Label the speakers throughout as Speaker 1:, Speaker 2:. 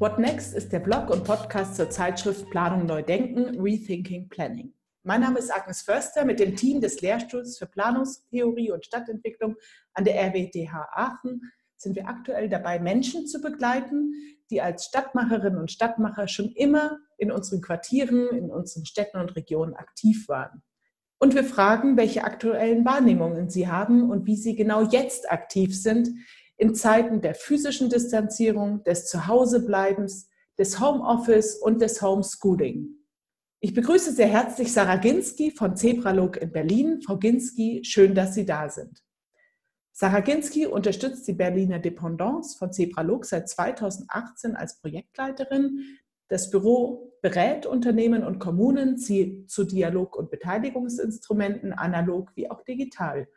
Speaker 1: What Next ist der Blog und Podcast zur Zeitschrift Planung Neu Denken, Rethinking Planning. Mein Name ist Agnes Förster. Mit dem Team des Lehrstuhls für Planungstheorie und Stadtentwicklung an der RWTH Aachen sind wir aktuell dabei, Menschen zu begleiten, die als Stadtmacherinnen und Stadtmacher schon immer in unseren Quartieren, in unseren Städten und Regionen aktiv waren. Und wir fragen, welche aktuellen Wahrnehmungen sie haben und wie sie genau jetzt aktiv sind, in Zeiten der physischen Distanzierung, des Zuhausebleibens, des Homeoffice und des Homeschooling. Ich begrüße sehr herzlich Sarah Ginski von Zebralog in Berlin. Frau Ginski, schön, dass Sie da sind. Sarah Ginski unterstützt die Berliner Dependance von Zebralog seit 2018 als Projektleiterin. Das Büro berät Unternehmen und Kommunen zu Dialog- und Beteiligungsinstrumenten, analog wie auch digital.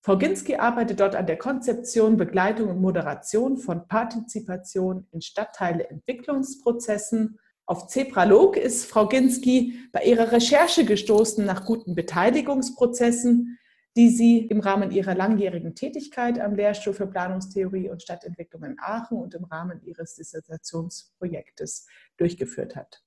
Speaker 1: Frau Ginski arbeitet dort an der Konzeption, Begleitung und Moderation von Partizipation in Stadtteile-Entwicklungsprozessen. Auf Zebralog ist Frau Ginski bei ihrer Recherche gestoßen nach guten Beteiligungsprozessen, die sie im Rahmen ihrer langjährigen Tätigkeit am Lehrstuhl für Planungstheorie und Stadtentwicklung in Aachen und im Rahmen ihres Dissertationsprojektes durchgeführt hat.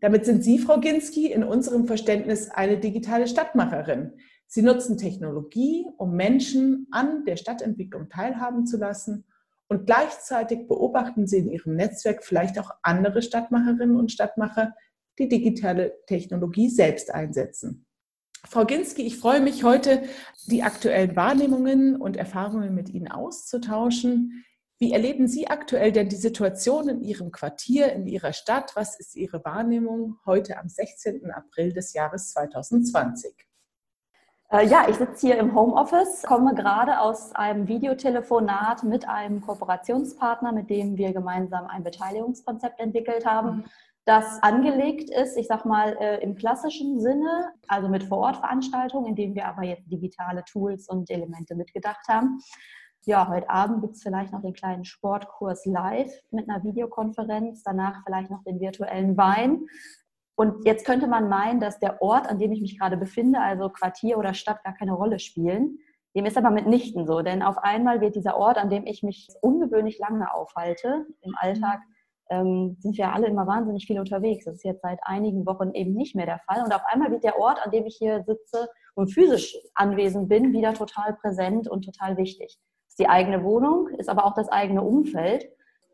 Speaker 1: Damit sind Sie, Frau Ginski, in unserem Verständnis eine digitale Stadtmacherin, Sie nutzen Technologie, um Menschen an der Stadtentwicklung teilhaben zu lassen und gleichzeitig beobachten Sie in Ihrem Netzwerk vielleicht auch andere Stadtmacherinnen und Stadtmacher, die digitale Technologie selbst einsetzen. Frau Ginski, ich freue mich heute, die aktuellen Wahrnehmungen und Erfahrungen mit Ihnen auszutauschen. Wie erleben Sie aktuell denn die Situation in Ihrem Quartier, in Ihrer Stadt? Was ist Ihre Wahrnehmung heute am 16. April des Jahres 2020?
Speaker 2: Äh, ja, ich sitze hier im Homeoffice, komme gerade aus einem Videotelefonat mit einem Kooperationspartner, mit dem wir gemeinsam ein Beteiligungskonzept entwickelt haben, mhm. das angelegt ist, ich sag mal, äh, im klassischen Sinne, also mit Vorortveranstaltungen, in denen wir aber jetzt digitale Tools und Elemente mitgedacht haben. Ja, heute Abend gibt es vielleicht noch den kleinen Sportkurs live mit einer Videokonferenz, danach vielleicht noch den virtuellen Wein. Und jetzt könnte man meinen, dass der Ort, an dem ich mich gerade befinde, also Quartier oder Stadt, gar keine Rolle spielen. Dem ist aber mitnichten so, denn auf einmal wird dieser Ort, an dem ich mich ungewöhnlich lange aufhalte, im Alltag ähm, sind wir alle immer wahnsinnig viel unterwegs. Das ist jetzt seit einigen Wochen eben nicht mehr der Fall. Und auf einmal wird der Ort, an dem ich hier sitze und physisch anwesend bin, wieder total präsent und total wichtig. Das ist die eigene Wohnung, ist aber auch das eigene Umfeld.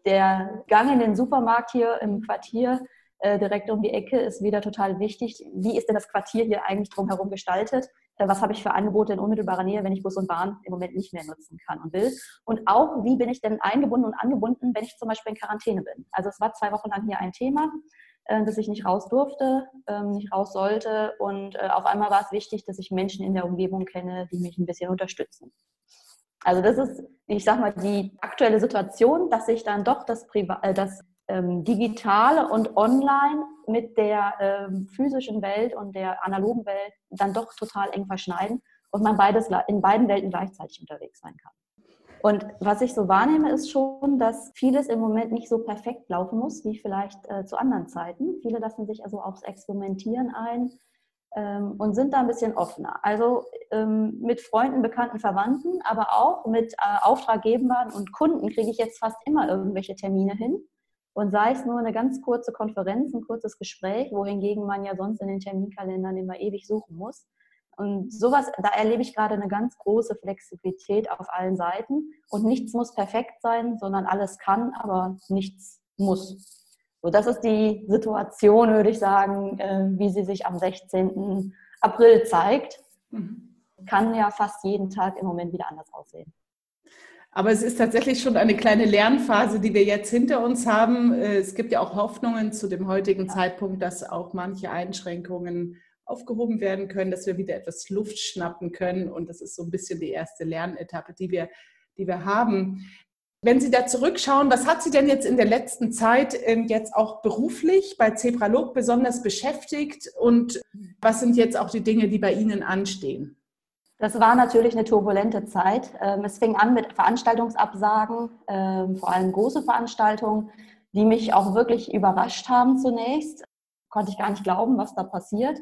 Speaker 2: Der Gang in den Supermarkt hier im Quartier äh, direkt um die Ecke ist wieder total wichtig. Wie ist denn das Quartier hier eigentlich drumherum gestaltet? Äh, was habe ich für Angebote in unmittelbarer Nähe, wenn ich Bus und Bahn im Moment nicht mehr nutzen kann und will? Und auch, wie bin ich denn eingebunden und angebunden, wenn ich zum Beispiel in Quarantäne bin? Also es war zwei Wochen lang hier ein Thema, äh, dass ich nicht raus durfte, ähm, nicht raus sollte. Und auf einmal war es wichtig, dass ich Menschen in der Umgebung kenne, die mich ein bisschen unterstützen. Also das ist, ich sag mal, die aktuelle Situation, dass sich dann doch das, Priva das ähm, digitale und online mit der ähm, physischen Welt und der analogen Welt dann doch total eng verschneiden und man beides in beiden Welten gleichzeitig unterwegs sein kann. Und was ich so wahrnehme, ist schon, dass vieles im Moment nicht so perfekt laufen muss, wie vielleicht äh, zu anderen Zeiten. Viele lassen sich also aufs Experimentieren ein ähm, und sind da ein bisschen offener. Also ähm, mit Freunden, Bekannten, Verwandten, aber auch mit äh, Auftraggebern und Kunden kriege ich jetzt fast immer irgendwelche Termine hin. Und sei es nur eine ganz kurze Konferenz, ein kurzes Gespräch, wohingegen man ja sonst in den Terminkalendern immer ewig suchen muss. Und sowas, da erlebe ich gerade eine ganz große Flexibilität auf allen Seiten. Und nichts muss perfekt sein, sondern alles kann, aber nichts muss. So, das ist die Situation, würde ich sagen, äh, wie sie sich am 16. April zeigt. Mhm. Kann ja fast jeden Tag im Moment wieder anders aussehen.
Speaker 1: Aber es ist tatsächlich schon eine kleine Lernphase, die wir jetzt hinter uns haben. Äh, es gibt ja auch Hoffnungen zu dem heutigen ja. Zeitpunkt, dass auch manche Einschränkungen aufgehoben werden können, dass wir wieder etwas Luft schnappen können. Und das ist so ein bisschen die erste Lernetappe, die wir, die wir haben. Wenn Sie da zurückschauen, was hat Sie denn jetzt in der letzten Zeit ähm, jetzt auch beruflich bei Zebralog besonders beschäftigt und was sind jetzt auch die Dinge, die bei Ihnen anstehen?
Speaker 2: Das war natürlich eine turbulente Zeit. Ähm, es fing an mit Veranstaltungsabsagen, ähm, vor allem große Veranstaltungen, die mich auch wirklich überrascht haben zunächst. Konnte ich gar nicht glauben, was da passiert.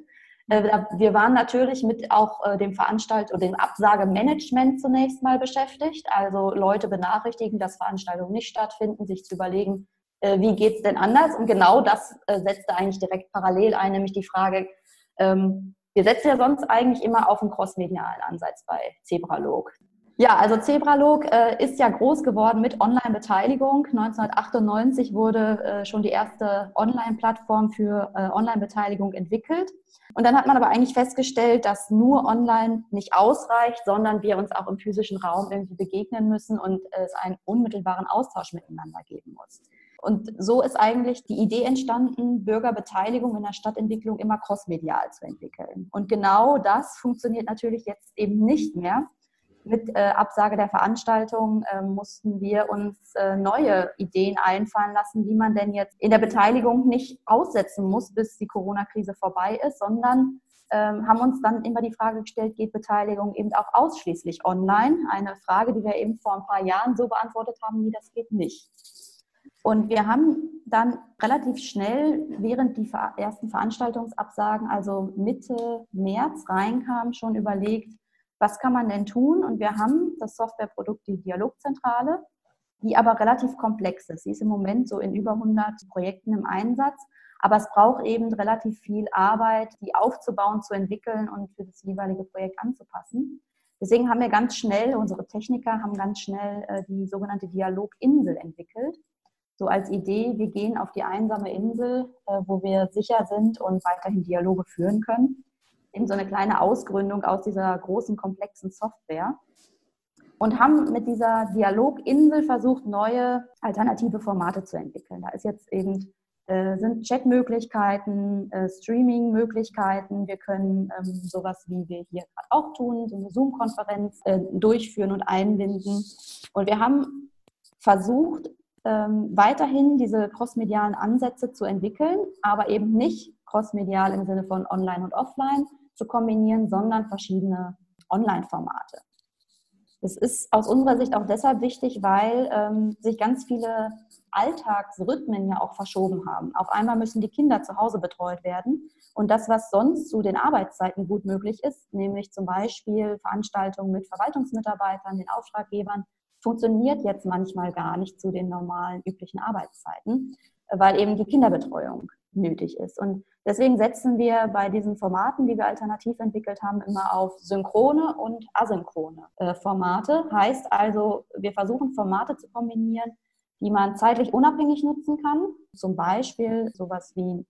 Speaker 2: Äh, wir waren natürlich mit auch äh, dem Veranstalt oder dem Absagemanagement zunächst mal beschäftigt, also Leute benachrichtigen, dass Veranstaltungen nicht stattfinden, sich zu überlegen, äh, wie geht es denn anders? Und genau das setzte eigentlich direkt parallel ein, nämlich die Frage, ähm, wir setzen ja sonst eigentlich immer auf einen crossmedialen Ansatz bei Zebralog. Ja, also Zebralog äh, ist ja groß geworden mit Online-Beteiligung. 1998 wurde äh, schon die erste Online-Plattform für äh, Online-Beteiligung entwickelt. Und dann hat man aber eigentlich festgestellt, dass nur online nicht ausreicht, sondern wir uns auch im physischen Raum irgendwie begegnen müssen und es einen unmittelbaren Austausch miteinander geben muss. Und so ist eigentlich die Idee entstanden, Bürgerbeteiligung in der Stadtentwicklung immer crossmedial zu entwickeln. Und genau das funktioniert natürlich jetzt eben nicht mehr mit äh, Absage der Veranstaltung äh, mussten wir uns äh, neue Ideen einfallen lassen, wie man denn jetzt in der Beteiligung nicht aussetzen muss, bis die Corona-Krise vorbei ist, sondern ähm, haben uns dann immer die Frage gestellt, geht Beteiligung eben auch ausschließlich online? Eine Frage, die wir eben vor ein paar Jahren so beantwortet haben, nee, das geht nicht. Und wir haben dann relativ schnell, während die ersten Veranstaltungsabsagen, also Mitte März reinkamen, schon überlegt, was kann man denn tun? Und wir haben das Softwareprodukt, die Dialogzentrale, die aber relativ komplex ist. Sie ist im Moment so in über 100 Projekten im Einsatz, aber es braucht eben relativ viel Arbeit, die aufzubauen, zu entwickeln und für das jeweilige Projekt anzupassen. Deswegen haben wir ganz schnell, unsere Techniker haben ganz schnell äh, die sogenannte Dialoginsel entwickelt. So als Idee, wir gehen auf die einsame Insel, äh, wo wir sicher sind und weiterhin Dialoge führen können eben so eine kleine Ausgründung aus dieser großen, komplexen Software und haben mit dieser Dialoginsel versucht, neue alternative Formate zu entwickeln. Da ist jetzt eben äh, sind Chatmöglichkeiten, äh, Streaming-Möglichkeiten. Wir können ähm, sowas, wie wir hier gerade auch tun, so eine Zoom-Konferenz äh, durchführen und einbinden. Und wir haben versucht, ähm, weiterhin diese crossmedialen Ansätze zu entwickeln, aber eben nicht crossmedial im Sinne von online und offline, zu kombinieren, sondern verschiedene Online-Formate. Das ist aus unserer Sicht auch deshalb wichtig, weil ähm, sich ganz viele Alltagsrhythmen ja auch verschoben haben. Auf einmal müssen die Kinder zu Hause betreut werden. Und das, was sonst zu den Arbeitszeiten gut möglich ist, nämlich zum Beispiel Veranstaltungen mit Verwaltungsmitarbeitern, den Auftraggebern, funktioniert jetzt manchmal gar nicht zu den normalen üblichen Arbeitszeiten, weil eben die Kinderbetreuung nötig ist. Und deswegen setzen wir bei diesen Formaten, die wir alternativ entwickelt haben, immer auf synchrone und asynchrone äh, Formate. Heißt also, wir versuchen Formate zu kombinieren, die man zeitlich unabhängig nutzen kann. Zum Beispiel sowas wie ein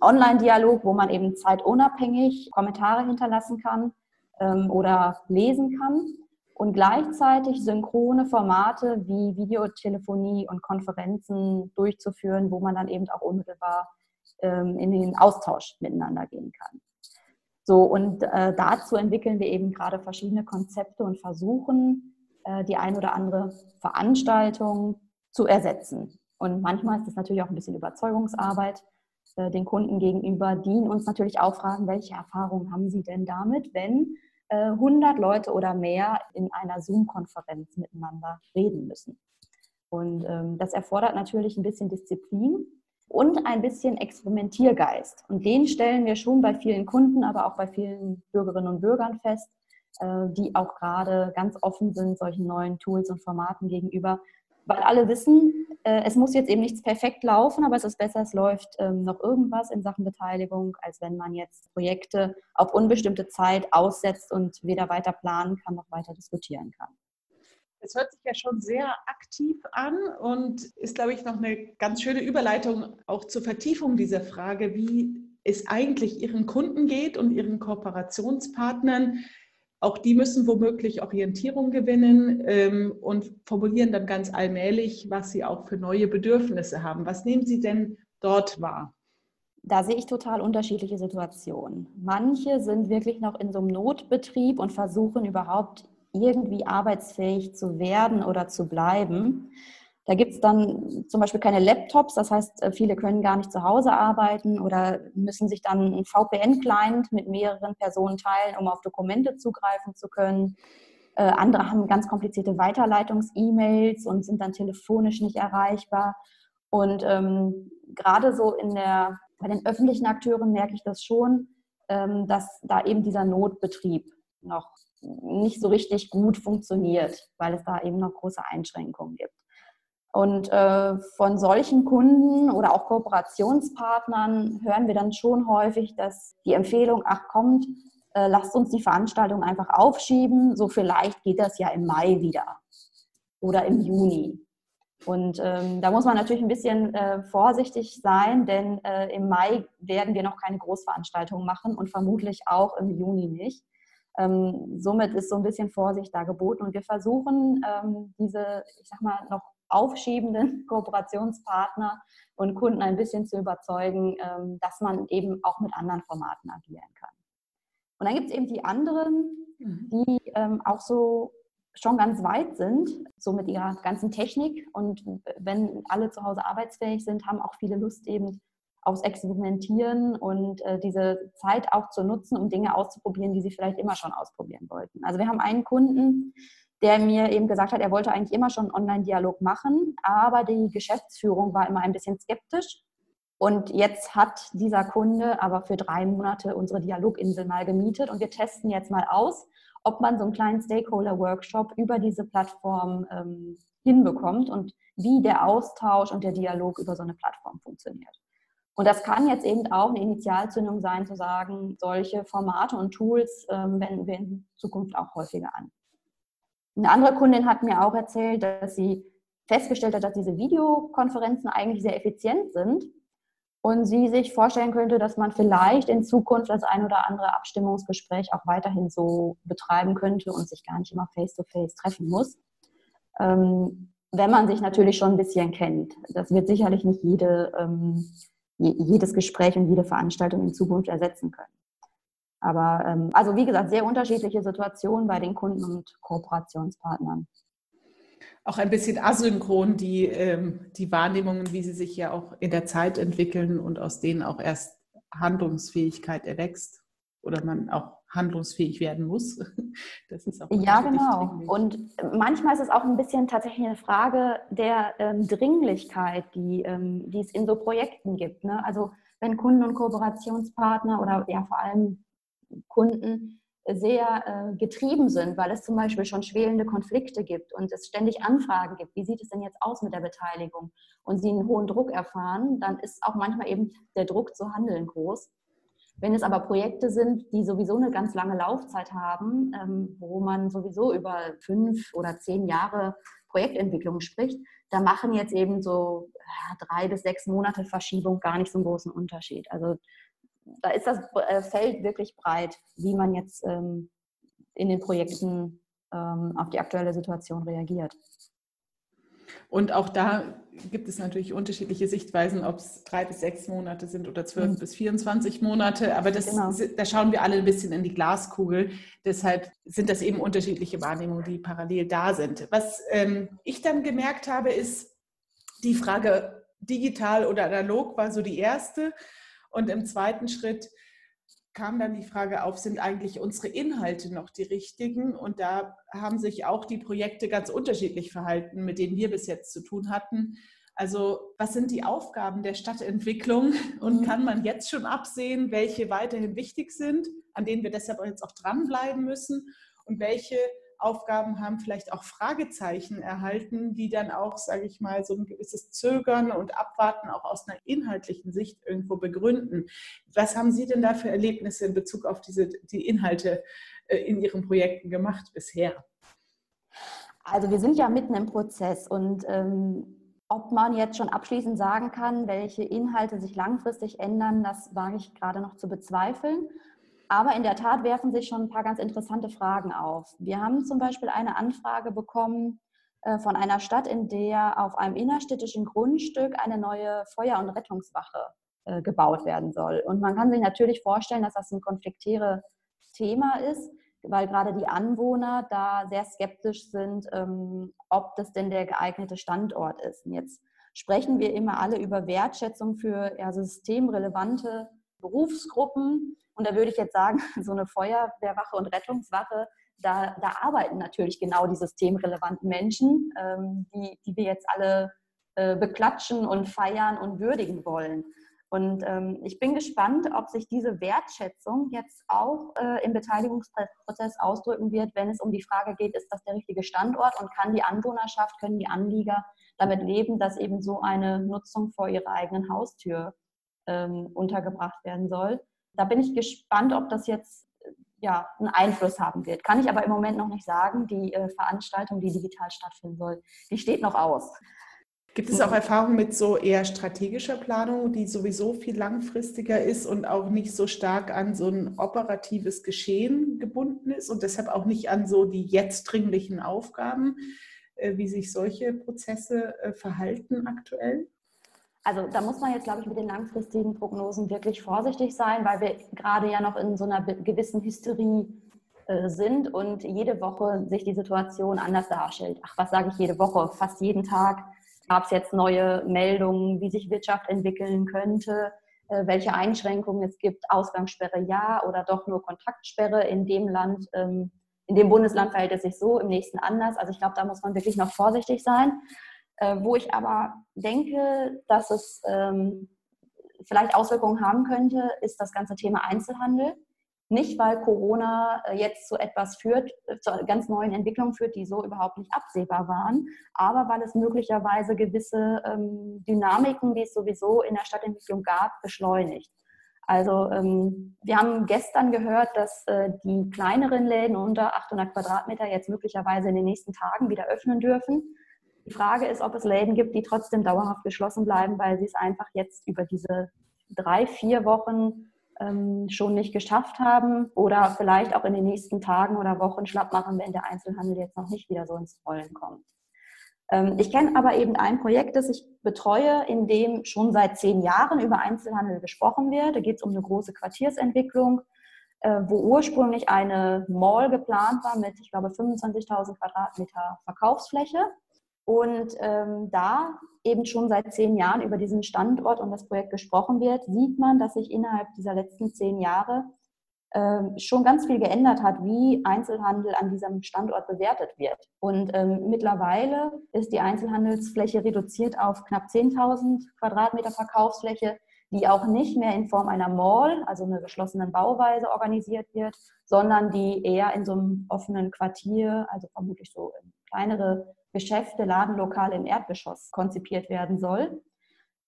Speaker 2: Online-Dialog, wo man eben zeitunabhängig Kommentare hinterlassen kann ähm, oder lesen kann und gleichzeitig synchrone Formate wie Videotelefonie und Konferenzen durchzuführen, wo man dann eben auch unmittelbar ähm, in den Austausch miteinander gehen kann. So, und äh, dazu entwickeln wir eben gerade verschiedene Konzepte und versuchen, äh, die ein oder andere Veranstaltung zu ersetzen. Und manchmal ist das natürlich auch ein bisschen Überzeugungsarbeit äh, den Kunden gegenüber, die uns natürlich auch fragen, welche Erfahrungen haben sie denn damit, wenn 100 äh, Leute oder mehr in einer Zoom-Konferenz miteinander reden müssen. Und ähm, das erfordert natürlich ein bisschen Disziplin und ein bisschen Experimentiergeist. Und den stellen wir schon bei vielen Kunden, aber auch bei vielen Bürgerinnen und Bürgern fest, äh, die auch gerade ganz offen sind solchen neuen Tools und Formaten gegenüber, weil alle wissen, äh, es muss jetzt eben nichts perfekt laufen, aber es ist besser, es läuft ähm, noch irgendwas in Sachen Beteiligung, als wenn man jetzt Projekte auf unbestimmte Zeit aussetzt und weder weiter planen kann noch weiter diskutieren kann.
Speaker 1: Es hört sich ja schon sehr aktiv an und ist, glaube ich, noch eine ganz schöne Überleitung auch zur Vertiefung dieser Frage, wie es eigentlich Ihren Kunden geht und Ihren Kooperationspartnern auch die müssen womöglich Orientierung gewinnen ähm, und formulieren dann ganz allmählich, was sie auch für neue Bedürfnisse haben. Was nehmen Sie denn dort wahr?
Speaker 2: Da sehe ich total unterschiedliche Situationen. Manche sind wirklich noch in so einem Notbetrieb und versuchen überhaupt irgendwie arbeitsfähig zu werden oder zu bleiben. Da gibt es dann zum Beispiel keine Laptops, das heißt, äh, viele können gar nicht zu Hause arbeiten oder müssen sich dann ein VPN-Client mit mehreren Personen teilen, um auf Dokumente zugreifen zu können. Äh, andere haben ganz komplizierte Weiterleitungs-E-Mails und sind dann telefonisch nicht erreichbar. Und ähm, gerade so in der, bei den öffentlichen Akteuren merke ich das schon, ähm, dass da eben dieser Notbetrieb noch nicht so richtig gut funktioniert, weil es da eben noch große Einschränkungen gibt. Und äh, von solchen Kunden oder auch Kooperationspartnern hören wir dann schon häufig, dass die Empfehlung, ach kommt, äh, lasst uns die Veranstaltung einfach aufschieben, so vielleicht geht das ja im Mai wieder oder im Juni. Und ähm, da muss man natürlich ein bisschen äh, vorsichtig sein, denn äh, im Mai werden wir noch keine Großveranstaltung machen und vermutlich auch im Juni nicht. Ähm, somit ist so ein bisschen Vorsicht da geboten und wir versuchen ähm, diese, ich sag mal, noch aufschiebenden Kooperationspartner und Kunden ein bisschen zu überzeugen, ähm, dass man eben auch mit anderen Formaten agieren kann. Und dann gibt es eben die anderen, mhm. die ähm, auch so schon ganz weit sind, so mit ihrer ganzen Technik. Und wenn alle zu Hause arbeitsfähig sind, haben auch viele Lust eben aufs Experimentieren und äh, diese Zeit auch zu nutzen, um Dinge auszuprobieren, die sie vielleicht immer schon ausprobieren wollten. Also wir haben einen Kunden, der mir eben gesagt hat, er wollte eigentlich immer schon einen Online-Dialog machen, aber die Geschäftsführung war immer ein bisschen skeptisch. Und jetzt hat dieser Kunde aber für drei Monate unsere Dialoginsel mal gemietet und wir testen jetzt mal aus, ob man so einen kleinen Stakeholder-Workshop über diese Plattform ähm, hinbekommt und wie der Austausch und der Dialog über so eine Plattform funktioniert. Und das kann jetzt eben auch eine Initialzündung sein, zu sagen, solche Formate und Tools ähm, wenden wir in Zukunft auch häufiger an. Eine andere Kundin hat mir auch erzählt, dass sie festgestellt hat, dass diese Videokonferenzen eigentlich sehr effizient sind und sie sich vorstellen könnte, dass man vielleicht in Zukunft das ein oder andere Abstimmungsgespräch auch weiterhin so betreiben könnte und sich gar nicht immer face-to-face -face treffen muss. Ähm, wenn man sich natürlich schon ein bisschen kennt. Das wird sicherlich nicht jede, ähm, jedes Gespräch und jede Veranstaltung in Zukunft ersetzen können. Aber ähm, also wie gesagt, sehr unterschiedliche Situationen bei den Kunden und Kooperationspartnern.
Speaker 1: Auch ein bisschen asynchron die, ähm, die Wahrnehmungen, wie sie sich ja auch in der Zeit entwickeln und aus denen auch erst Handlungsfähigkeit erwächst oder man auch handlungsfähig werden muss.
Speaker 2: Das ist auch ja, genau. Und manchmal ist es auch ein bisschen tatsächlich eine Frage der ähm, Dringlichkeit, die, ähm, die es in so Projekten gibt. Ne? Also wenn Kunden und Kooperationspartner oder ja vor allem Kunden sehr äh, getrieben sind, weil es zum Beispiel schon schwelende Konflikte gibt und es ständig Anfragen gibt, wie sieht es denn jetzt aus mit der Beteiligung und sie einen hohen Druck erfahren, dann ist auch manchmal eben der Druck zu handeln groß. Wenn es aber Projekte sind, die sowieso eine ganz lange Laufzeit haben, ähm, wo man sowieso über fünf oder zehn Jahre Projektentwicklung spricht, da machen jetzt eben so drei bis sechs Monate Verschiebung gar nicht so einen großen Unterschied. Also da ist das äh, Feld wirklich breit, wie man jetzt ähm, in den Projekten ähm, auf die aktuelle Situation reagiert.
Speaker 1: Und auch da gibt es natürlich unterschiedliche Sichtweisen, ob es drei bis sechs Monate sind oder zwölf mhm. bis 24 Monate. Aber das, genau. da schauen wir alle ein bisschen in die Glaskugel. Deshalb sind das eben unterschiedliche Wahrnehmungen, die parallel da sind. Was ähm, ich dann gemerkt habe, ist die Frage digital oder analog war so die erste. Und im zweiten Schritt kam dann die Frage auf, sind eigentlich unsere Inhalte noch die richtigen? Und da haben sich auch die Projekte ganz unterschiedlich verhalten, mit denen wir bis jetzt zu tun hatten. Also was sind die Aufgaben der Stadtentwicklung und mhm. kann man jetzt schon absehen, welche weiterhin wichtig sind, an denen wir deshalb jetzt auch dranbleiben müssen und welche Aufgaben haben vielleicht auch Fragezeichen erhalten, die dann auch, sage ich mal, so ein gewisses Zögern und Abwarten auch aus einer inhaltlichen Sicht irgendwo begründen. Was haben Sie denn da für Erlebnisse in Bezug auf diese, die Inhalte äh, in Ihren Projekten gemacht bisher?
Speaker 2: Also wir sind ja mitten im Prozess und ähm, ob man jetzt schon abschließend sagen kann, welche Inhalte sich langfristig ändern, das wage ich gerade noch zu bezweifeln. Aber in der Tat werfen sich schon ein paar ganz interessante Fragen auf. Wir haben zum Beispiel eine Anfrage bekommen äh, von einer Stadt, in der auf einem innerstädtischen Grundstück eine neue Feuer- und Rettungswache äh, gebaut werden soll. Und man kann sich natürlich vorstellen, dass das ein konfliktäres Thema ist, weil gerade die Anwohner da sehr skeptisch sind, ähm, ob das denn der geeignete Standort ist. Und jetzt sprechen wir immer alle über Wertschätzung für ja, systemrelevante Berufsgruppen. Und da würde ich jetzt sagen, so eine Feuerwehrwache und Rettungswache, da, da arbeiten natürlich genau die systemrelevanten Menschen, ähm, die, die wir jetzt alle äh, beklatschen und feiern und würdigen wollen. Und ähm, ich bin gespannt, ob sich diese Wertschätzung jetzt auch äh, im Beteiligungsprozess ausdrücken wird, wenn es um die Frage geht, ist das der richtige Standort und kann die Anwohnerschaft, können die Anlieger damit leben, dass eben so eine Nutzung vor ihrer eigenen Haustür ähm, untergebracht werden soll. Da bin ich gespannt, ob das jetzt ja, einen Einfluss haben wird. Kann ich aber im Moment noch nicht sagen. Die äh, Veranstaltung, die digital stattfinden soll, die steht noch aus.
Speaker 1: Gibt es auch Erfahrungen mit so eher strategischer Planung, die sowieso viel langfristiger ist und auch nicht so stark an so ein operatives Geschehen gebunden ist und deshalb auch nicht an so die jetzt dringlichen Aufgaben, äh, wie sich solche Prozesse äh, verhalten aktuell?
Speaker 2: Also da muss man jetzt, glaube ich, mit den langfristigen Prognosen wirklich vorsichtig sein, weil wir gerade ja noch in so einer gewissen Hysterie äh, sind und jede Woche sich die Situation anders darstellt. Ach, was sage ich jede Woche? Fast jeden Tag Gab es jetzt neue Meldungen, wie sich Wirtschaft entwickeln könnte, äh, welche Einschränkungen es gibt, Ausgangssperre ja oder doch nur Kontaktsperre in dem Land, ähm, in dem Bundesland verhält es sich so, im nächsten anders. Also ich glaube, da muss man wirklich noch vorsichtig sein. Äh, wo ich aber denke, dass es ähm, vielleicht Auswirkungen haben könnte, ist das ganze Thema Einzelhandel. Nicht, weil Corona äh, jetzt zu etwas führt, äh, zu ganz neuen Entwicklungen führt, die so überhaupt nicht absehbar waren, aber weil es möglicherweise gewisse ähm, Dynamiken, die es sowieso in der Stadtentwicklung gab, beschleunigt. Also ähm, wir haben gestern gehört, dass äh, die kleineren Läden unter 800 Quadratmeter jetzt möglicherweise in den nächsten Tagen wieder öffnen dürfen. Die Frage ist, ob es Läden gibt, die trotzdem dauerhaft geschlossen bleiben, weil sie es einfach jetzt über diese drei, vier Wochen ähm, schon nicht geschafft haben oder vielleicht auch in den nächsten Tagen oder Wochen schlapp machen, wenn der Einzelhandel jetzt noch nicht wieder so ins Rollen kommt. Ähm, ich kenne aber eben ein Projekt, das ich betreue, in dem schon seit zehn Jahren über Einzelhandel gesprochen wird. Da geht es um eine große Quartiersentwicklung, äh, wo ursprünglich eine Mall geplant war mit, ich glaube, 25.000 Quadratmeter Verkaufsfläche. Und ähm, da eben schon seit zehn Jahren über diesen Standort und das Projekt gesprochen wird, sieht man, dass sich innerhalb dieser letzten zehn Jahre ähm, schon ganz viel geändert hat, wie Einzelhandel an diesem Standort bewertet wird. Und ähm, mittlerweile ist die Einzelhandelsfläche reduziert auf knapp 10.000 Quadratmeter Verkaufsfläche, die auch nicht mehr in Form einer Mall, also einer geschlossenen Bauweise organisiert wird, sondern die eher in so einem offenen Quartier, also vermutlich so kleinere Geschäfte, Ladenlokale im Erdgeschoss konzipiert werden soll.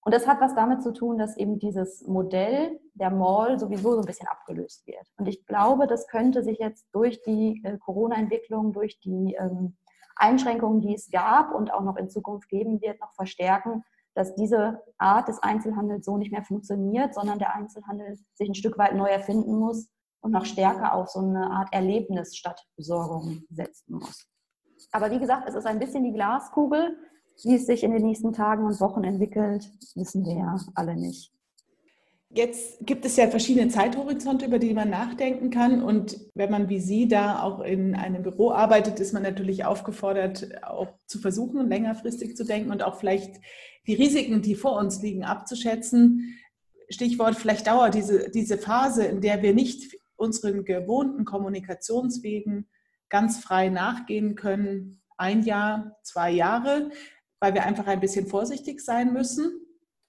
Speaker 2: Und das hat was damit zu tun, dass eben dieses Modell der Mall sowieso so ein bisschen abgelöst wird. Und ich glaube, das könnte sich jetzt durch die äh, Corona-Entwicklung, durch die ähm, Einschränkungen, die es gab und auch noch in Zukunft geben wird, noch verstärken, dass diese Art des Einzelhandels so nicht mehr funktioniert, sondern der Einzelhandel sich ein Stück weit neu erfinden muss und noch stärker auf so eine Art Erlebnis statt Besorgung setzen muss. Aber wie gesagt, es ist ein bisschen die Glaskugel. Wie es sich in den nächsten Tagen und Wochen entwickelt, wissen wir ja alle nicht.
Speaker 1: Jetzt gibt es ja verschiedene Zeithorizonte, über die man nachdenken kann. Und wenn man wie Sie da auch in einem Büro arbeitet, ist man natürlich aufgefordert, auch zu versuchen, längerfristig zu denken und auch vielleicht die Risiken, die vor uns liegen, abzuschätzen. Stichwort, vielleicht dauert diese, diese Phase, in der wir nicht unseren gewohnten Kommunikationswegen ganz frei nachgehen können, ein Jahr, zwei Jahre, weil wir einfach ein bisschen vorsichtig sein müssen.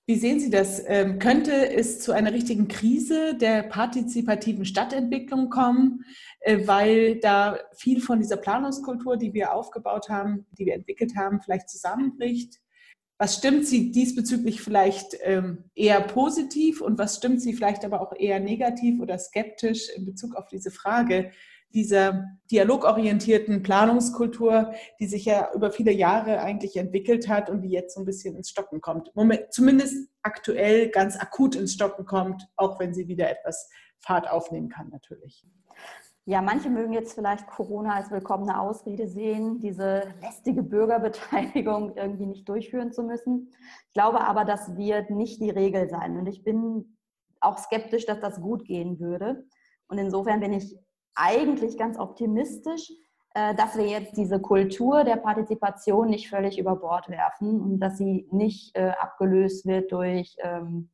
Speaker 1: Wie sehen Sie das? Ähm, könnte es zu einer richtigen Krise der partizipativen Stadtentwicklung kommen, äh, weil da viel von dieser Planungskultur, die wir aufgebaut haben, die wir entwickelt haben, vielleicht zusammenbricht? Was stimmt Sie diesbezüglich vielleicht ähm, eher positiv und was stimmt Sie vielleicht aber auch eher negativ oder skeptisch in Bezug auf diese Frage? Dieser dialogorientierten Planungskultur, die sich ja über viele Jahre eigentlich entwickelt hat und die jetzt so ein bisschen ins Stocken kommt. Moment, zumindest aktuell ganz akut ins Stocken kommt, auch wenn sie wieder etwas Fahrt aufnehmen kann natürlich.
Speaker 2: Ja, manche mögen jetzt vielleicht Corona als willkommene Ausrede sehen, diese lästige Bürgerbeteiligung irgendwie nicht durchführen zu müssen. Ich glaube aber, das wird nicht die Regel sein. Und ich bin auch skeptisch, dass das gut gehen würde. Und insofern bin ich eigentlich ganz optimistisch, äh, dass wir jetzt diese Kultur der Partizipation nicht völlig über Bord werfen und dass sie nicht äh, abgelöst wird durch ähm,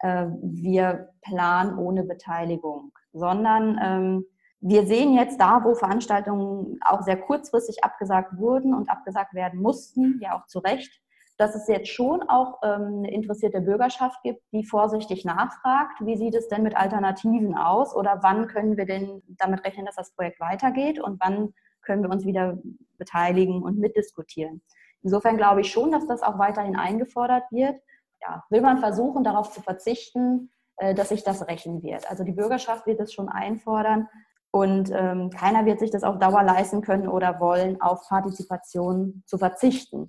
Speaker 2: äh, wir planen ohne Beteiligung, sondern ähm, wir sehen jetzt da, wo Veranstaltungen auch sehr kurzfristig abgesagt wurden und abgesagt werden mussten, ja auch zu Recht, dass es jetzt schon auch ähm, interessierte Bürgerschaft gibt, die vorsichtig nachfragt, wie sieht es denn mit Alternativen aus oder wann können wir denn damit rechnen, dass das Projekt weitergeht und wann können wir uns wieder beteiligen und mitdiskutieren. Insofern glaube ich schon, dass das auch weiterhin eingefordert wird. Ja, will man versuchen, darauf zu verzichten, äh, dass sich das rächen wird. Also die Bürgerschaft wird es schon einfordern und ähm, keiner wird sich das auf Dauer leisten können oder wollen, auf Partizipation zu verzichten.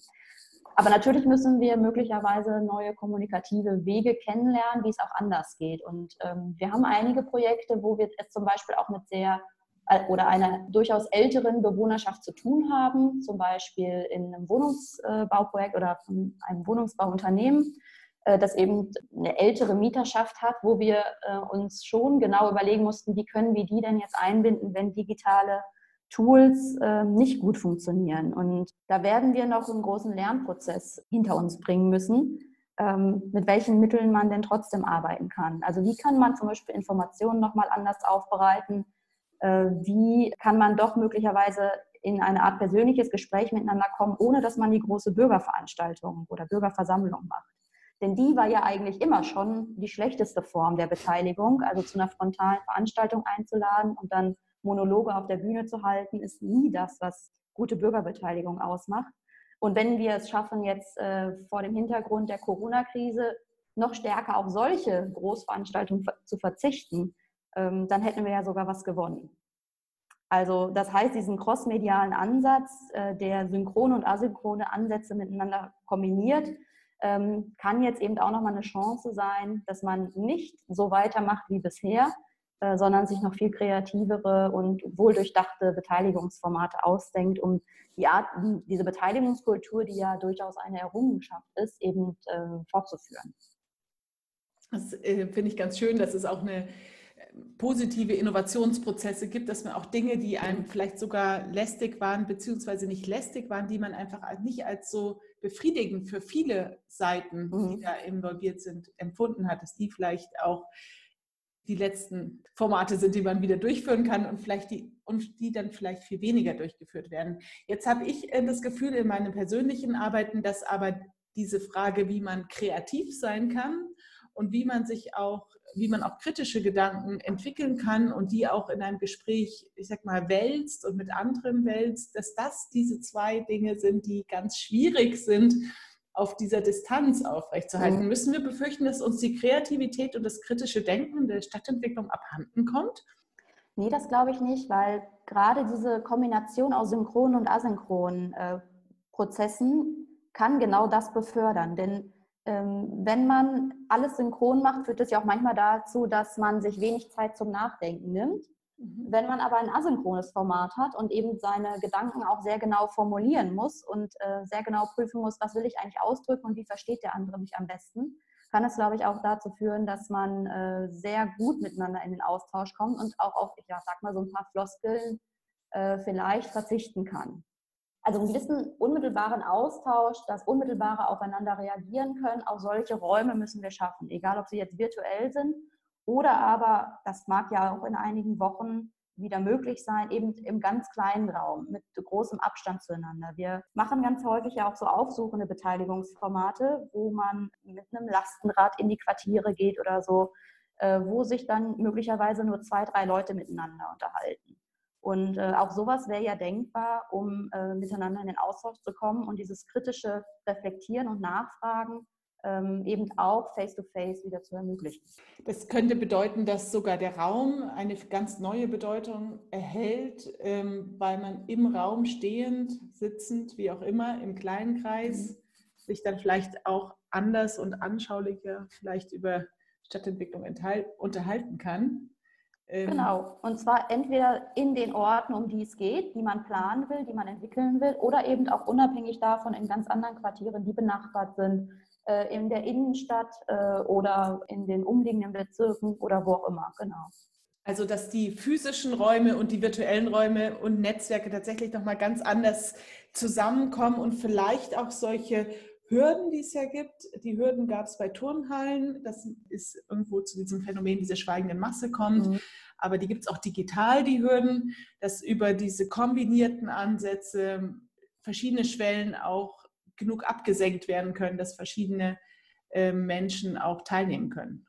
Speaker 2: Aber natürlich müssen wir möglicherweise neue kommunikative Wege kennenlernen, wie es auch anders geht. Und ähm, wir haben einige Projekte, wo wir es zum Beispiel auch mit sehr äh, oder einer durchaus älteren Bewohnerschaft zu tun haben, zum Beispiel in einem Wohnungsbauprojekt oder von einem Wohnungsbauunternehmen, äh, das eben eine ältere Mieterschaft hat, wo wir äh, uns schon genau überlegen mussten, wie können wir die denn jetzt einbinden, wenn digitale Tools nicht gut funktionieren. Und da werden wir noch einen großen Lernprozess hinter uns bringen müssen, ähm, mit welchen Mitteln man denn trotzdem arbeiten kann. Also wie kann man zum Beispiel Informationen nochmal anders aufbereiten? Äh, wie kann man doch möglicherweise in eine Art persönliches Gespräch miteinander kommen, ohne dass man die große Bürgerveranstaltung oder Bürgerversammlung macht. Denn die war ja eigentlich immer schon die schlechteste Form der Beteiligung. Also zu einer frontalen Veranstaltung einzuladen und dann Monologe auf der Bühne zu halten, ist nie das, was gute Bürgerbeteiligung ausmacht. Und wenn wir es schaffen, jetzt äh, vor dem Hintergrund der Corona-Krise noch stärker auf solche Großveranstaltungen zu verzichten, ähm, dann hätten wir ja sogar was gewonnen. Also das heißt, diesen crossmedialen Ansatz, äh, der synchrone und asynchrone Ansätze miteinander kombiniert, ähm, kann jetzt eben auch nochmal eine Chance sein, dass man nicht so weitermacht wie bisher, äh, sondern sich noch viel kreativere und wohldurchdachte Beteiligungsformate ausdenkt, um die Art, diese Beteiligungskultur, die ja durchaus eine Errungenschaft ist, eben äh, fortzuführen.
Speaker 1: Das äh, finde ich ganz schön, dass es auch eine positive Innovationsprozesse gibt, dass man auch Dinge, die einem vielleicht sogar lästig waren, beziehungsweise nicht lästig waren, die man einfach nicht als so befriedigend für viele Seiten, die mhm. da involviert sind, empfunden hat, dass die vielleicht auch die letzten Formate sind, die man wieder durchführen kann und vielleicht die und die dann vielleicht viel weniger durchgeführt werden. Jetzt habe ich äh, das Gefühl in meinen persönlichen Arbeiten, dass aber diese Frage, wie man kreativ sein kann und wie man sich auch wie man auch kritische Gedanken entwickeln kann und die auch in einem Gespräch, ich sag mal, wälzt und mit anderen wälzt, dass das diese zwei Dinge sind, die ganz schwierig sind, auf dieser Distanz aufrechtzuerhalten. Mhm. Müssen wir befürchten, dass uns die Kreativität und das kritische Denken der Stadtentwicklung abhanden kommt?
Speaker 2: Nee, das glaube ich nicht, weil gerade diese Kombination aus synchronen und asynchronen äh, Prozessen kann genau das befördern. Denn ähm, wenn man alles synchron macht, führt das ja auch manchmal dazu, dass man sich wenig Zeit zum Nachdenken nimmt. Mhm. Wenn man aber ein asynchrones Format hat und eben seine Gedanken auch sehr genau formulieren muss und äh, sehr genau prüfen muss, was will ich eigentlich ausdrücken und wie versteht der andere mich am besten, kann es, glaube ich, auch dazu führen, dass man äh, sehr gut miteinander in den Austausch kommt und auch auf, ich sag mal, so ein paar Floskeln äh, vielleicht verzichten kann. Also einen gewissen unmittelbaren Austausch, das unmittelbare Aufeinander reagieren können, auch solche Räume müssen wir schaffen, egal ob sie jetzt virtuell sind oder aber, das mag ja auch in einigen Wochen wieder möglich sein, eben im ganz kleinen Raum mit großem Abstand zueinander. Wir machen ganz häufig ja auch so aufsuchende Beteiligungsformate, wo man mit einem Lastenrad in die Quartiere geht oder so, äh, wo sich dann möglicherweise nur zwei, drei Leute miteinander unterhalten. Und äh, auch sowas wäre ja denkbar, um äh, miteinander in den Austausch zu kommen und dieses kritische Reflektieren und Nachfragen ähm, eben auch face-to-face -face wieder zu ermöglichen.
Speaker 1: Das könnte bedeuten, dass sogar der Raum eine ganz neue Bedeutung erhält, ähm, weil man im Raum stehend, sitzend, wie auch immer, im kleinen Kreis mhm. sich dann vielleicht auch anders und anschaulicher vielleicht über Stadtentwicklung unterhalten kann.
Speaker 2: Ähm, genau. Und zwar entweder in den Orten, um die es geht, die man planen will, die man entwickeln will, oder eben auch unabhängig davon in ganz anderen Quartieren, die benachbart sind, äh, in der Innenstadt äh, oder in den umliegenden Bezirken oder wo auch immer. Genau.
Speaker 1: Also dass die physischen Räume und die virtuellen Räume und Netzwerke tatsächlich nochmal ganz anders zusammenkommen und vielleicht auch solche Hürden, die es ja gibt. Die Hürden gab es bei Turnhallen. Das ist irgendwo zu diesem Phänomen dieser schweigenden Masse kommt. Mhm. Aber die gibt es auch digital, die Hürden, dass über diese kombinierten Ansätze verschiedene Schwellen auch genug abgesenkt werden können, dass verschiedene äh, Menschen auch teilnehmen können.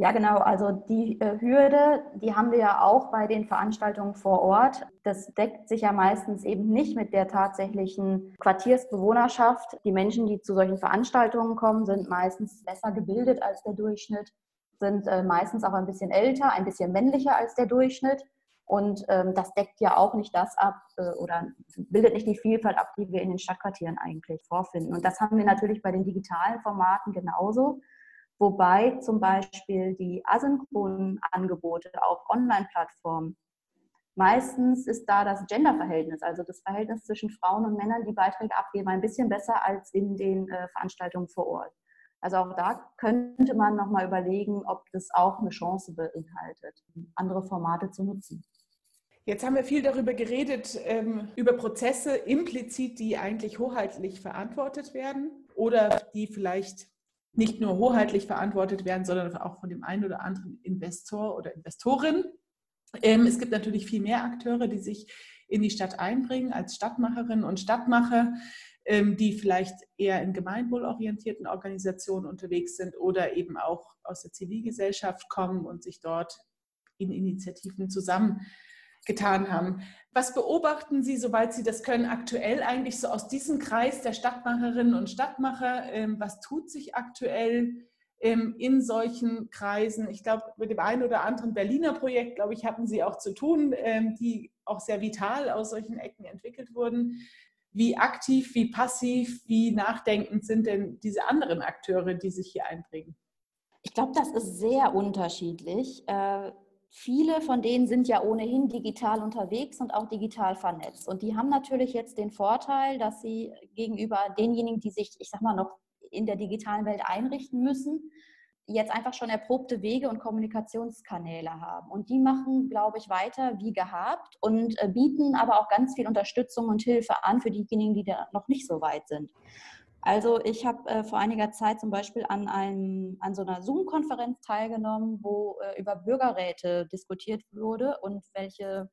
Speaker 2: Ja, genau. Also die äh, Hürde, die haben wir ja auch bei den Veranstaltungen vor Ort. Das deckt sich ja meistens eben nicht mit der tatsächlichen Quartiersbewohnerschaft. Die Menschen, die zu solchen Veranstaltungen kommen, sind meistens besser gebildet als der Durchschnitt, sind äh, meistens auch ein bisschen älter, ein bisschen männlicher als der Durchschnitt. Und ähm, das deckt ja auch nicht das ab äh, oder bildet nicht die Vielfalt ab, die wir in den Stadtquartieren eigentlich vorfinden. Und das haben wir natürlich bei den digitalen Formaten genauso wobei zum Beispiel die asynchronen Angebote auf Online-Plattformen meistens ist da das Genderverhältnis, also das Verhältnis zwischen Frauen und Männern, die Beiträge abgeben, ein bisschen besser als in den äh, Veranstaltungen vor Ort. Also auch da könnte man nochmal überlegen, ob das auch eine Chance beinhaltet, andere Formate zu nutzen.
Speaker 1: Jetzt haben wir viel darüber geredet, ähm, über Prozesse implizit, die eigentlich hoheitlich verantwortet werden oder die vielleicht nicht nur hoheitlich verantwortet werden, sondern auch von dem einen oder anderen Investor oder Investorin. Ähm, es gibt natürlich viel mehr Akteure, die sich in die Stadt einbringen als Stadtmacherinnen und Stadtmacher, ähm, die vielleicht eher in gemeinwohlorientierten Organisationen unterwegs sind oder eben auch aus der Zivilgesellschaft kommen und sich dort in Initiativen zusammen getan haben. Was beobachten Sie, soweit Sie das können, aktuell eigentlich so aus diesem Kreis der Stadtmacherinnen und Stadtmacher? Ähm, was tut sich aktuell ähm, in solchen Kreisen? Ich glaube, mit dem einen oder anderen Berliner Projekt, glaube ich, hatten Sie auch zu tun, ähm, die auch sehr vital aus solchen Ecken entwickelt wurden. Wie aktiv, wie passiv, wie nachdenkend sind denn diese anderen Akteure, die sich hier einbringen?
Speaker 2: Ich glaube, das ist sehr unterschiedlich. Viele von denen sind ja ohnehin digital unterwegs und auch digital vernetzt. Und die haben natürlich jetzt den Vorteil, dass sie gegenüber denjenigen, die sich, ich sag mal, noch in der digitalen Welt einrichten müssen, jetzt einfach schon erprobte Wege und Kommunikationskanäle haben. Und die machen, glaube ich, weiter wie gehabt und äh, bieten aber auch ganz viel Unterstützung und Hilfe an für diejenigen, die da noch nicht so weit sind. Also ich habe äh, vor einiger Zeit zum Beispiel an, einem, an so einer Zoom-Konferenz teilgenommen, wo äh, über Bürgerräte diskutiert wurde und welche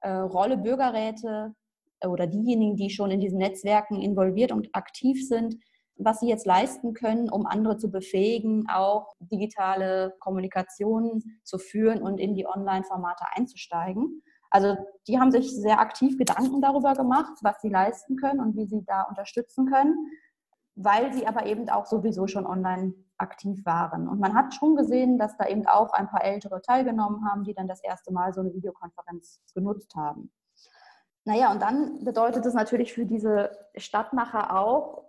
Speaker 2: äh, Rolle Bürgerräte äh, oder diejenigen, die schon in diesen Netzwerken involviert und aktiv sind, was sie jetzt leisten können, um andere zu befähigen, auch digitale Kommunikation zu führen und in die Online-Formate einzusteigen. Also die haben sich sehr aktiv Gedanken darüber gemacht, was sie leisten können und wie sie da unterstützen können weil sie aber eben auch sowieso schon online aktiv waren. Und man hat schon gesehen, dass da eben auch ein paar Ältere teilgenommen haben, die dann das erste Mal so eine Videokonferenz genutzt haben. Naja, und dann bedeutet es natürlich für diese Stadtmacher auch,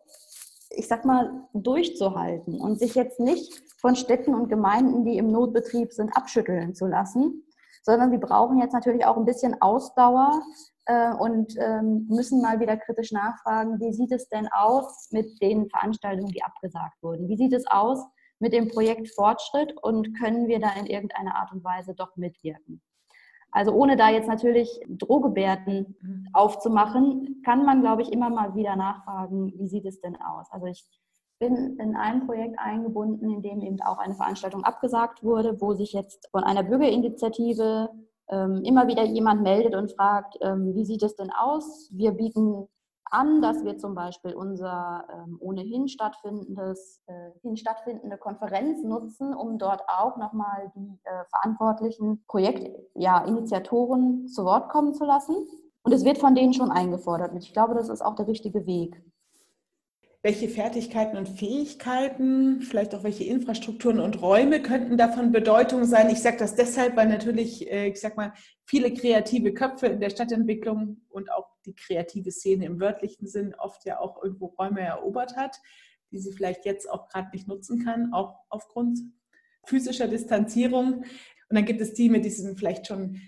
Speaker 2: ich sag mal, durchzuhalten und sich jetzt nicht von Städten und Gemeinden, die im Notbetrieb sind, abschütteln zu lassen, sondern sie brauchen jetzt natürlich auch ein bisschen Ausdauer, äh, und ähm, müssen mal wieder kritisch nachfragen, wie sieht es denn aus mit den Veranstaltungen, die abgesagt wurden? Wie sieht es aus mit dem Projekt Fortschritt und können wir da in irgendeiner Art und Weise doch mitwirken? Also ohne da jetzt natürlich Drohgebärden mhm. aufzumachen, kann man, glaube ich, immer mal wieder nachfragen, wie sieht es denn aus? Also ich bin in ein Projekt eingebunden, in dem eben auch eine Veranstaltung abgesagt wurde, wo sich jetzt von einer Bürgerinitiative ähm, immer wieder jemand meldet und fragt, ähm, wie sieht es denn aus? Wir bieten an, dass wir zum Beispiel unser ähm, ohnehin stattfindendes, äh, stattfindende Konferenz nutzen, um dort auch nochmal die äh, verantwortlichen Projektinitiatoren ja, zu Wort kommen zu lassen. Und es wird von denen schon eingefordert. Und ich glaube, das ist auch der richtige Weg
Speaker 1: welche Fertigkeiten und Fähigkeiten, vielleicht auch welche Infrastrukturen und Räume könnten davon Bedeutung sein? Ich sage das deshalb, weil natürlich, äh, ich sag mal, viele kreative Köpfe in der Stadtentwicklung und auch die kreative Szene im wörtlichen Sinn oft ja auch irgendwo Räume erobert hat, die sie vielleicht jetzt auch gerade nicht nutzen kann, auch aufgrund physischer Distanzierung. Und dann gibt es die mit diesen vielleicht schon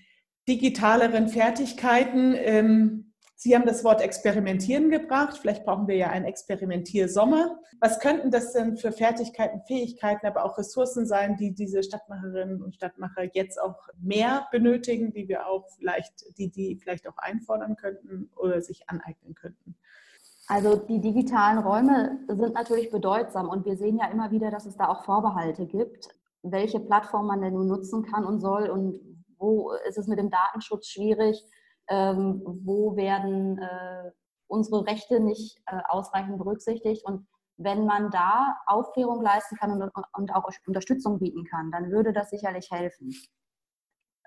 Speaker 1: digitaleren Fertigkeiten. Sie haben das Wort Experimentieren gebracht. Vielleicht brauchen wir ja einen Experimentiersommer. Was könnten das denn für Fertigkeiten, Fähigkeiten, aber auch Ressourcen sein, die diese Stadtmacherinnen und Stadtmacher jetzt auch mehr benötigen, die wir auch vielleicht, die die vielleicht auch einfordern könnten oder sich aneignen könnten?
Speaker 2: Also die digitalen Räume sind natürlich bedeutsam und wir sehen ja immer wieder, dass es da auch Vorbehalte gibt, welche Plattform man denn nun nutzen kann und soll und wo ist es mit dem Datenschutz schwierig ähm, wo werden äh, unsere Rechte nicht äh, ausreichend berücksichtigt. Und wenn man da Aufklärung leisten kann und, und auch Unterstützung bieten kann, dann würde das sicherlich helfen.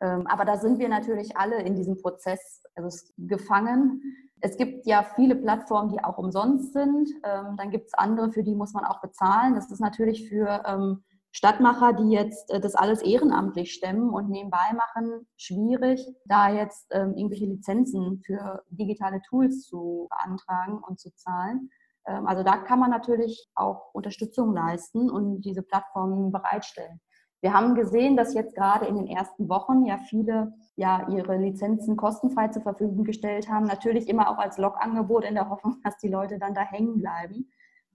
Speaker 2: Ähm, aber da sind wir natürlich alle in diesem Prozess also gefangen. Es gibt ja viele Plattformen, die auch umsonst sind. Ähm, dann gibt es andere, für die muss man auch bezahlen. Das ist natürlich für ähm, Stadtmacher, die jetzt äh, das alles ehrenamtlich stemmen und nebenbei machen, schwierig, da jetzt ähm, irgendwelche Lizenzen für digitale Tools zu beantragen und zu zahlen. Ähm, also da kann man natürlich auch Unterstützung leisten und diese Plattformen bereitstellen. Wir haben gesehen, dass jetzt gerade in den ersten Wochen ja viele ja ihre Lizenzen kostenfrei zur Verfügung gestellt haben. Natürlich immer auch als Logangebot in der Hoffnung, dass die Leute dann da hängen bleiben.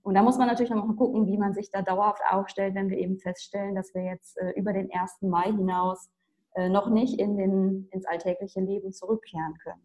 Speaker 2: Und da muss man natürlich noch mal gucken, wie man sich da dauerhaft aufstellt, wenn wir eben feststellen, dass wir jetzt äh, über den 1. Mai hinaus äh, noch nicht in den, ins alltägliche Leben zurückkehren können.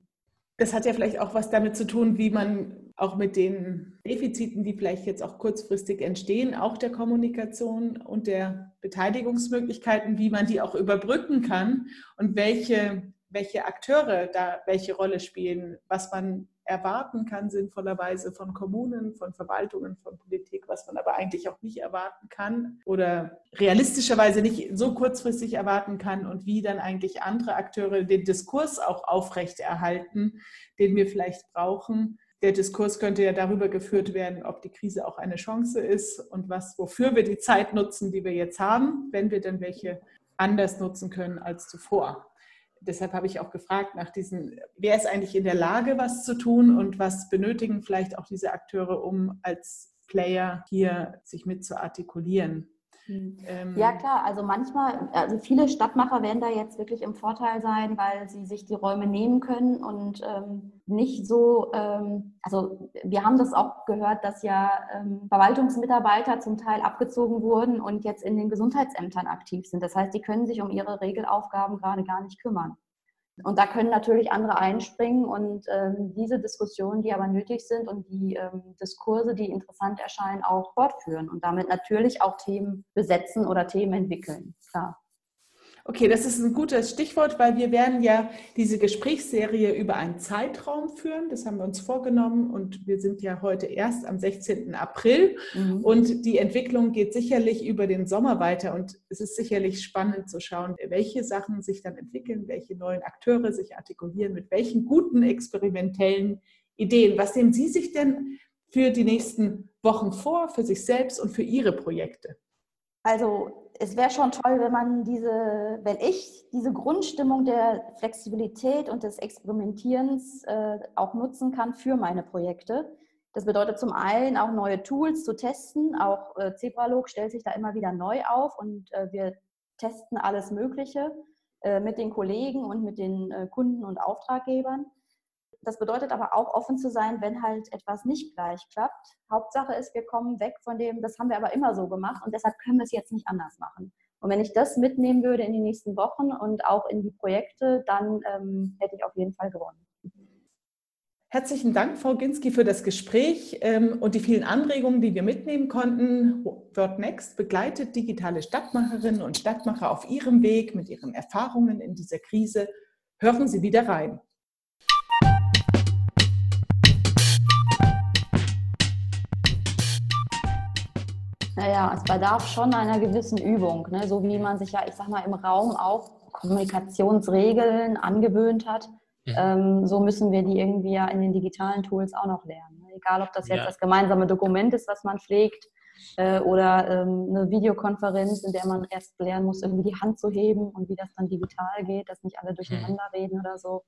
Speaker 1: Das hat ja vielleicht auch was damit zu tun, wie man auch mit den Defiziten, die vielleicht jetzt auch kurzfristig entstehen, auch der Kommunikation und der Beteiligungsmöglichkeiten, wie man die auch überbrücken kann und welche, welche Akteure da welche Rolle spielen, was man erwarten kann, sinnvollerweise von Kommunen, von Verwaltungen, von Politik, was man aber eigentlich auch nicht erwarten kann oder realistischerweise nicht so kurzfristig erwarten kann und wie dann eigentlich andere Akteure den Diskurs auch aufrechterhalten, den wir vielleicht brauchen. Der Diskurs könnte ja darüber geführt werden, ob die Krise auch eine Chance ist und was, wofür wir die Zeit nutzen, die wir jetzt haben, wenn wir denn welche anders nutzen können als zuvor deshalb habe ich auch gefragt nach diesen, wer ist eigentlich in der Lage, was zu tun und was benötigen vielleicht auch diese Akteure, um als Player hier sich mit zu artikulieren.
Speaker 2: Hm. Ähm, ja klar, also manchmal, also viele Stadtmacher werden da jetzt wirklich im Vorteil sein, weil sie sich die Räume nehmen können und ähm, nicht so, ähm, also wir haben das auch gehört, dass ja ähm, Verwaltungsmitarbeiter zum Teil abgezogen wurden und jetzt in den Gesundheitsämtern aktiv sind. Das heißt, die können sich um ihre Regelaufgaben gerade gar nicht kümmern. Und da können natürlich andere einspringen und ähm, diese Diskussionen, die aber nötig sind und die ähm, Diskurse, die interessant erscheinen, auch fortführen und damit natürlich auch Themen besetzen oder Themen entwickeln. Klar.
Speaker 1: Okay, das ist ein gutes Stichwort, weil wir werden ja diese Gesprächsserie über einen Zeitraum führen. Das haben wir uns vorgenommen und wir sind ja heute erst am 16. April mhm. und die Entwicklung geht sicherlich über den Sommer weiter und es ist sicherlich spannend zu schauen, welche Sachen sich dann entwickeln, welche neuen Akteure sich artikulieren, mit welchen guten experimentellen Ideen. Was sehen Sie sich denn für die nächsten Wochen vor, für sich selbst und für Ihre Projekte?
Speaker 2: Also es wäre schon toll, wenn man diese, wenn ich diese Grundstimmung der Flexibilität und des Experimentierens äh, auch nutzen kann für meine Projekte. Das bedeutet zum einen auch neue Tools zu testen. Auch äh, Zebralog stellt sich da immer wieder neu auf und äh, wir testen alles Mögliche äh, mit den Kollegen und mit den äh, Kunden und Auftraggebern. Das bedeutet aber auch offen zu sein, wenn halt etwas nicht gleich klappt. Hauptsache ist, wir kommen weg von dem, das haben wir aber immer so gemacht und deshalb können wir es jetzt nicht anders machen. Und wenn ich das mitnehmen würde in die nächsten Wochen und auch in die Projekte, dann ähm, hätte ich auf jeden Fall gewonnen.
Speaker 1: Herzlichen Dank, Frau Ginski, für das Gespräch ähm, und die vielen Anregungen, die wir mitnehmen konnten. Word Next begleitet digitale Stadtmacherinnen und Stadtmacher auf ihrem Weg mit ihren Erfahrungen in dieser Krise. Hören Sie wieder rein.
Speaker 2: Naja, es bedarf schon einer gewissen Übung, ne? so wie man sich ja, ich sag mal, im Raum auch Kommunikationsregeln angewöhnt hat. Mhm. Ähm, so müssen wir die irgendwie ja in den digitalen Tools auch noch lernen. Ne? Egal, ob das jetzt ja. das gemeinsame Dokument ist, was man pflegt, äh, oder ähm, eine Videokonferenz, in der man erst lernen muss, irgendwie die Hand zu heben und wie das dann digital geht, dass nicht alle durcheinander mhm. reden oder so.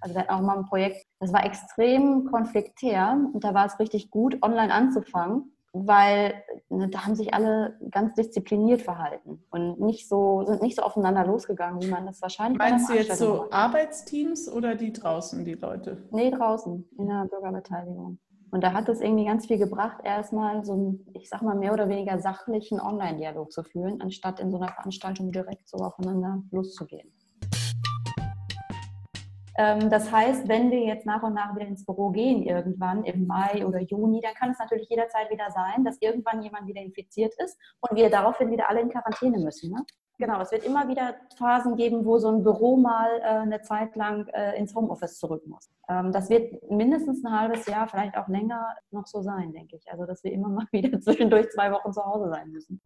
Speaker 2: Also hatten auch mal ein Projekt, das war extrem konfliktär und da war es richtig gut, online anzufangen, weil ne, da haben sich alle ganz diszipliniert verhalten und nicht so, sind nicht so aufeinander losgegangen, wie man das wahrscheinlich
Speaker 1: Meinst du jetzt so macht. Arbeitsteams oder die draußen, die Leute?
Speaker 2: Nee, draußen, in der Bürgerbeteiligung. Und da hat es irgendwie ganz viel gebracht, erstmal so einen, ich sag mal, mehr oder weniger sachlichen Online-Dialog zu führen, anstatt in so einer Veranstaltung direkt so aufeinander loszugehen. Ähm, das heißt, wenn wir jetzt nach und nach wieder ins Büro gehen, irgendwann im Mai oder Juni, dann kann es natürlich jederzeit wieder sein, dass irgendwann jemand wieder infiziert ist und wir daraufhin wieder alle in Quarantäne müssen. Ne? Genau, es wird immer wieder Phasen geben, wo so ein Büro mal äh, eine Zeit lang äh, ins Homeoffice zurück muss. Ähm, das wird mindestens ein halbes Jahr, vielleicht auch länger noch so sein, denke ich. Also, dass wir immer mal wieder zwischendurch zwei Wochen zu Hause sein müssen.